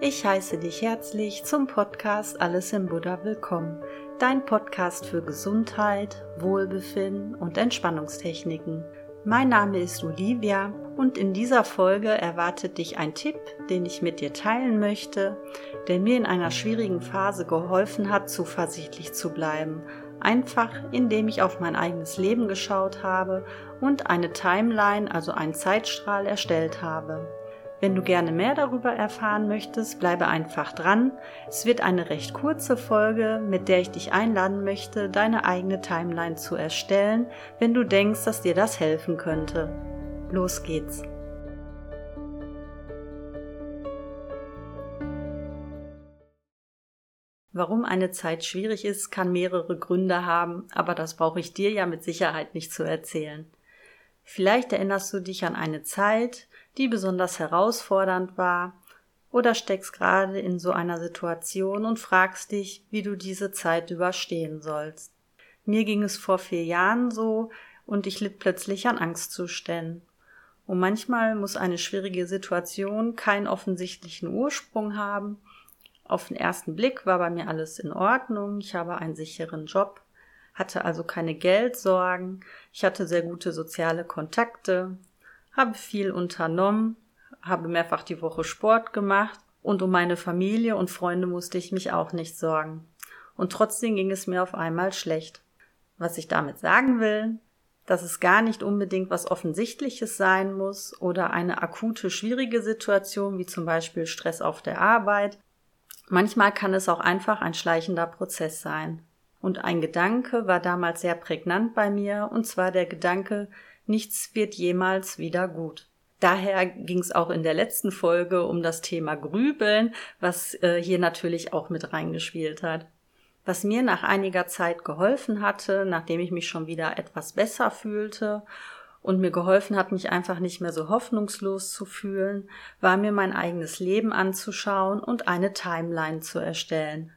Ich heiße dich herzlich zum Podcast Alles im Buddha willkommen, dein Podcast für Gesundheit, Wohlbefinden und Entspannungstechniken. Mein Name ist Olivia und in dieser Folge erwartet dich ein Tipp, den ich mit dir teilen möchte, der mir in einer schwierigen Phase geholfen hat, zuversichtlich zu bleiben. Einfach indem ich auf mein eigenes Leben geschaut habe und eine Timeline, also einen Zeitstrahl erstellt habe. Wenn du gerne mehr darüber erfahren möchtest, bleibe einfach dran. Es wird eine recht kurze Folge, mit der ich dich einladen möchte, deine eigene Timeline zu erstellen, wenn du denkst, dass dir das helfen könnte. Los geht's! Warum eine Zeit schwierig ist, kann mehrere Gründe haben, aber das brauche ich dir ja mit Sicherheit nicht zu erzählen. Vielleicht erinnerst du dich an eine Zeit, die besonders herausfordernd war, oder steckst gerade in so einer Situation und fragst dich, wie du diese Zeit überstehen sollst. Mir ging es vor vier Jahren so und ich litt plötzlich an Angstzuständen. Und manchmal muss eine schwierige Situation keinen offensichtlichen Ursprung haben. Auf den ersten Blick war bei mir alles in Ordnung, ich habe einen sicheren Job, hatte also keine Geldsorgen, ich hatte sehr gute soziale Kontakte, habe viel unternommen, habe mehrfach die Woche Sport gemacht und um meine Familie und Freunde musste ich mich auch nicht sorgen. Und trotzdem ging es mir auf einmal schlecht. Was ich damit sagen will, dass es gar nicht unbedingt was Offensichtliches sein muss oder eine akute schwierige Situation wie zum Beispiel Stress auf der Arbeit. Manchmal kann es auch einfach ein schleichender Prozess sein. Und ein Gedanke war damals sehr prägnant bei mir, und zwar der Gedanke, nichts wird jemals wieder gut. Daher ging es auch in der letzten Folge um das Thema Grübeln, was äh, hier natürlich auch mit reingespielt hat. Was mir nach einiger Zeit geholfen hatte, nachdem ich mich schon wieder etwas besser fühlte und mir geholfen hat, mich einfach nicht mehr so hoffnungslos zu fühlen, war mir mein eigenes Leben anzuschauen und eine Timeline zu erstellen.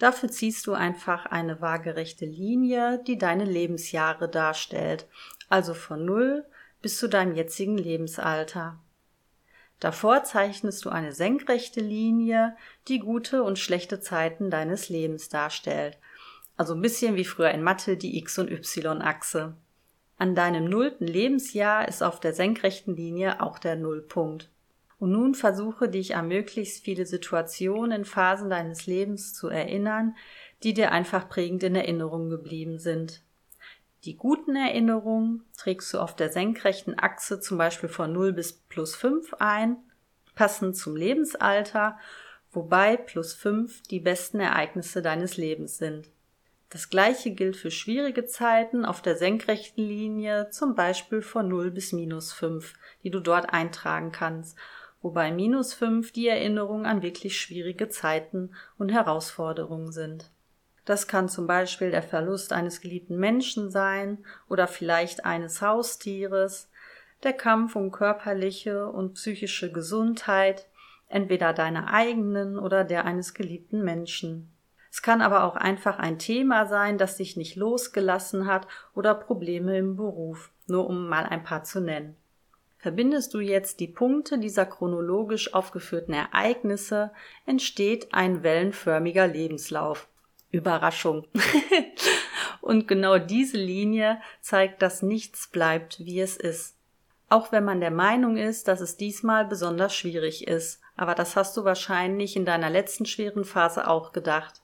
Dafür ziehst du einfach eine waagerechte Linie, die deine Lebensjahre darstellt, also von null bis zu deinem jetzigen Lebensalter. Davor zeichnest du eine senkrechte Linie, die gute und schlechte Zeiten deines Lebens darstellt. Also ein bisschen wie früher in Mathe die X- und Y-Achse. An deinem nullten Lebensjahr ist auf der senkrechten Linie auch der Nullpunkt. Und nun versuche dich an möglichst viele Situationen in Phasen deines Lebens zu erinnern, die dir einfach prägend in Erinnerung geblieben sind. Die guten Erinnerungen trägst du auf der senkrechten Achse zum Beispiel von 0 bis plus 5 ein, passend zum Lebensalter, wobei plus 5 die besten Ereignisse deines Lebens sind. Das gleiche gilt für schwierige Zeiten auf der senkrechten Linie, zum Beispiel von 0 bis minus 5, die du dort eintragen kannst, wobei minus 5 die Erinnerung an wirklich schwierige Zeiten und Herausforderungen sind. Das kann zum Beispiel der Verlust eines geliebten Menschen sein oder vielleicht eines Haustieres, der Kampf um körperliche und psychische Gesundheit, entweder deiner eigenen oder der eines geliebten Menschen. Es kann aber auch einfach ein Thema sein, das dich nicht losgelassen hat oder Probleme im Beruf, nur um mal ein paar zu nennen. Verbindest du jetzt die Punkte dieser chronologisch aufgeführten Ereignisse, entsteht ein wellenförmiger Lebenslauf. Überraschung. und genau diese Linie zeigt, dass nichts bleibt, wie es ist. Auch wenn man der Meinung ist, dass es diesmal besonders schwierig ist. Aber das hast du wahrscheinlich in deiner letzten schweren Phase auch gedacht.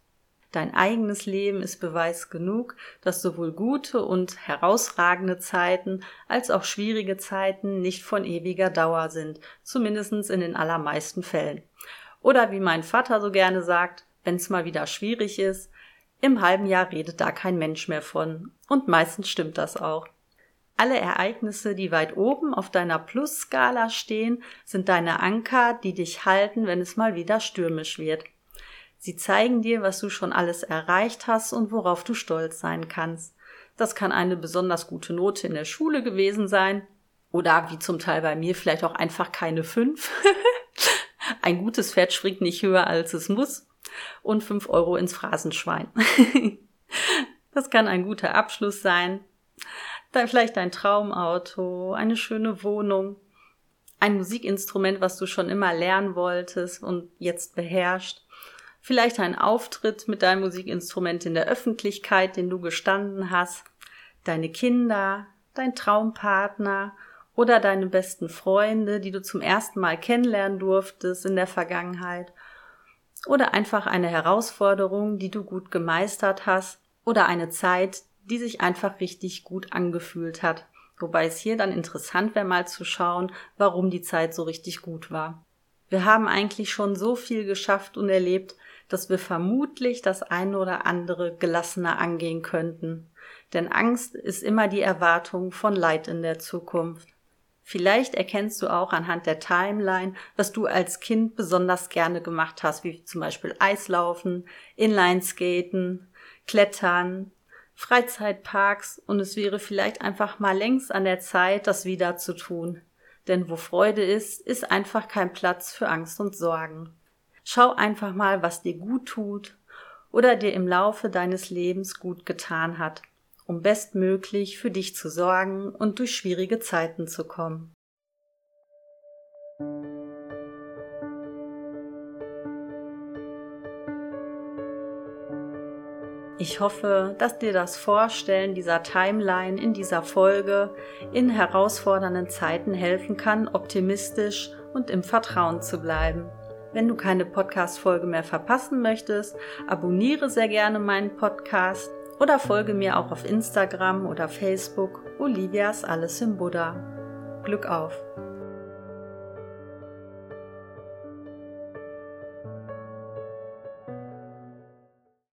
Dein eigenes Leben ist Beweis genug, dass sowohl gute und herausragende Zeiten als auch schwierige Zeiten nicht von ewiger Dauer sind, zumindest in den allermeisten Fällen. Oder wie mein Vater so gerne sagt, wenn es mal wieder schwierig ist, im halben Jahr redet da kein Mensch mehr von. Und meistens stimmt das auch. Alle Ereignisse, die weit oben auf deiner Plusskala stehen, sind deine Anker, die dich halten, wenn es mal wieder stürmisch wird. Sie zeigen dir, was du schon alles erreicht hast und worauf du stolz sein kannst. Das kann eine besonders gute Note in der Schule gewesen sein oder wie zum Teil bei mir vielleicht auch einfach keine fünf. Ein gutes Pferd springt nicht höher als es muss und fünf Euro ins Phrasenschwein. das kann ein guter Abschluss sein. Dann vielleicht dein Traumauto, eine schöne Wohnung, ein Musikinstrument, was du schon immer lernen wolltest und jetzt beherrscht. Vielleicht ein Auftritt mit deinem Musikinstrument in der Öffentlichkeit, den du gestanden hast. Deine Kinder, dein Traumpartner oder deine besten Freunde, die du zum ersten Mal kennenlernen durftest in der Vergangenheit. Oder einfach eine Herausforderung, die du gut gemeistert hast. Oder eine Zeit, die sich einfach richtig gut angefühlt hat. Wobei es hier dann interessant wäre, mal zu schauen, warum die Zeit so richtig gut war. Wir haben eigentlich schon so viel geschafft und erlebt, dass wir vermutlich das eine oder andere gelassener angehen könnten. Denn Angst ist immer die Erwartung von Leid in der Zukunft. Vielleicht erkennst du auch anhand der Timeline, was du als Kind besonders gerne gemacht hast, wie zum Beispiel Eislaufen, Inlineskaten, Klettern, Freizeitparks und es wäre vielleicht einfach mal längst an der Zeit, das wieder zu tun. Denn wo Freude ist, ist einfach kein Platz für Angst und Sorgen. Schau einfach mal, was dir gut tut oder dir im Laufe deines Lebens gut getan hat, um bestmöglich für dich zu sorgen und durch schwierige Zeiten zu kommen. Ich hoffe, dass dir das Vorstellen dieser Timeline in dieser Folge in herausfordernden Zeiten helfen kann, optimistisch und im Vertrauen zu bleiben. Wenn du keine Podcast-Folge mehr verpassen möchtest, abonniere sehr gerne meinen Podcast oder folge mir auch auf Instagram oder Facebook Olivias Alles im Buddha. Glück auf!